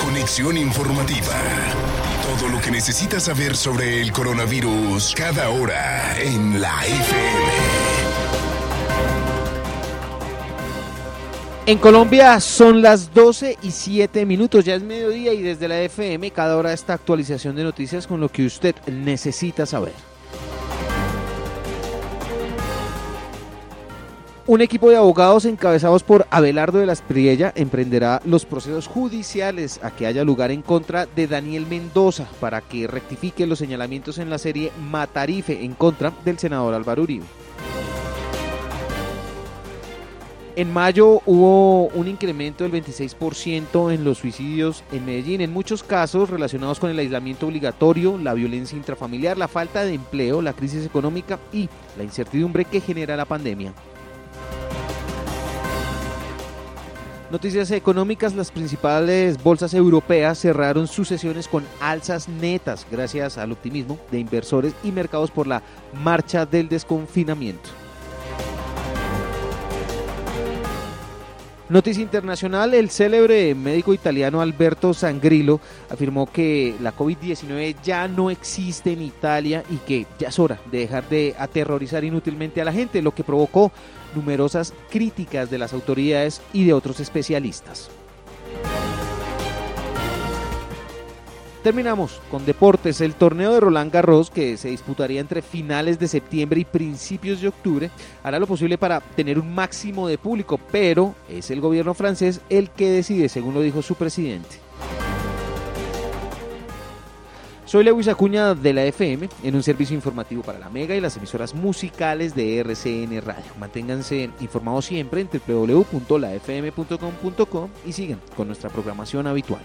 Conexión informativa. Todo lo que necesitas saber sobre el coronavirus cada hora en la FM. En Colombia son las 12 y 7 minutos, ya es mediodía y desde la FM cada hora esta actualización de noticias con lo que usted necesita saber. Un equipo de abogados encabezados por Abelardo de las Priella emprenderá los procesos judiciales a que haya lugar en contra de Daniel Mendoza para que rectifique los señalamientos en la serie Matarife en contra del senador Álvaro Uribe. En mayo hubo un incremento del 26% en los suicidios en Medellín, en muchos casos relacionados con el aislamiento obligatorio, la violencia intrafamiliar, la falta de empleo, la crisis económica y la incertidumbre que genera la pandemia. Noticias económicas, las principales bolsas europeas cerraron sus sesiones con alzas netas gracias al optimismo de inversores y mercados por la marcha del desconfinamiento. Noticia internacional, el célebre médico italiano Alberto Sangrilo afirmó que la COVID-19 ya no existe en Italia y que ya es hora de dejar de aterrorizar inútilmente a la gente, lo que provocó numerosas críticas de las autoridades y de otros especialistas. Terminamos con deportes. El torneo de Roland Garros, que se disputaría entre finales de septiembre y principios de octubre, hará lo posible para tener un máximo de público, pero es el gobierno francés el que decide, según lo dijo su presidente. Soy Lewis Acuña de la FM en un servicio informativo para la Mega y las emisoras musicales de RCN Radio. Manténganse informados siempre en www.lafm.com.co y sigan con nuestra programación habitual.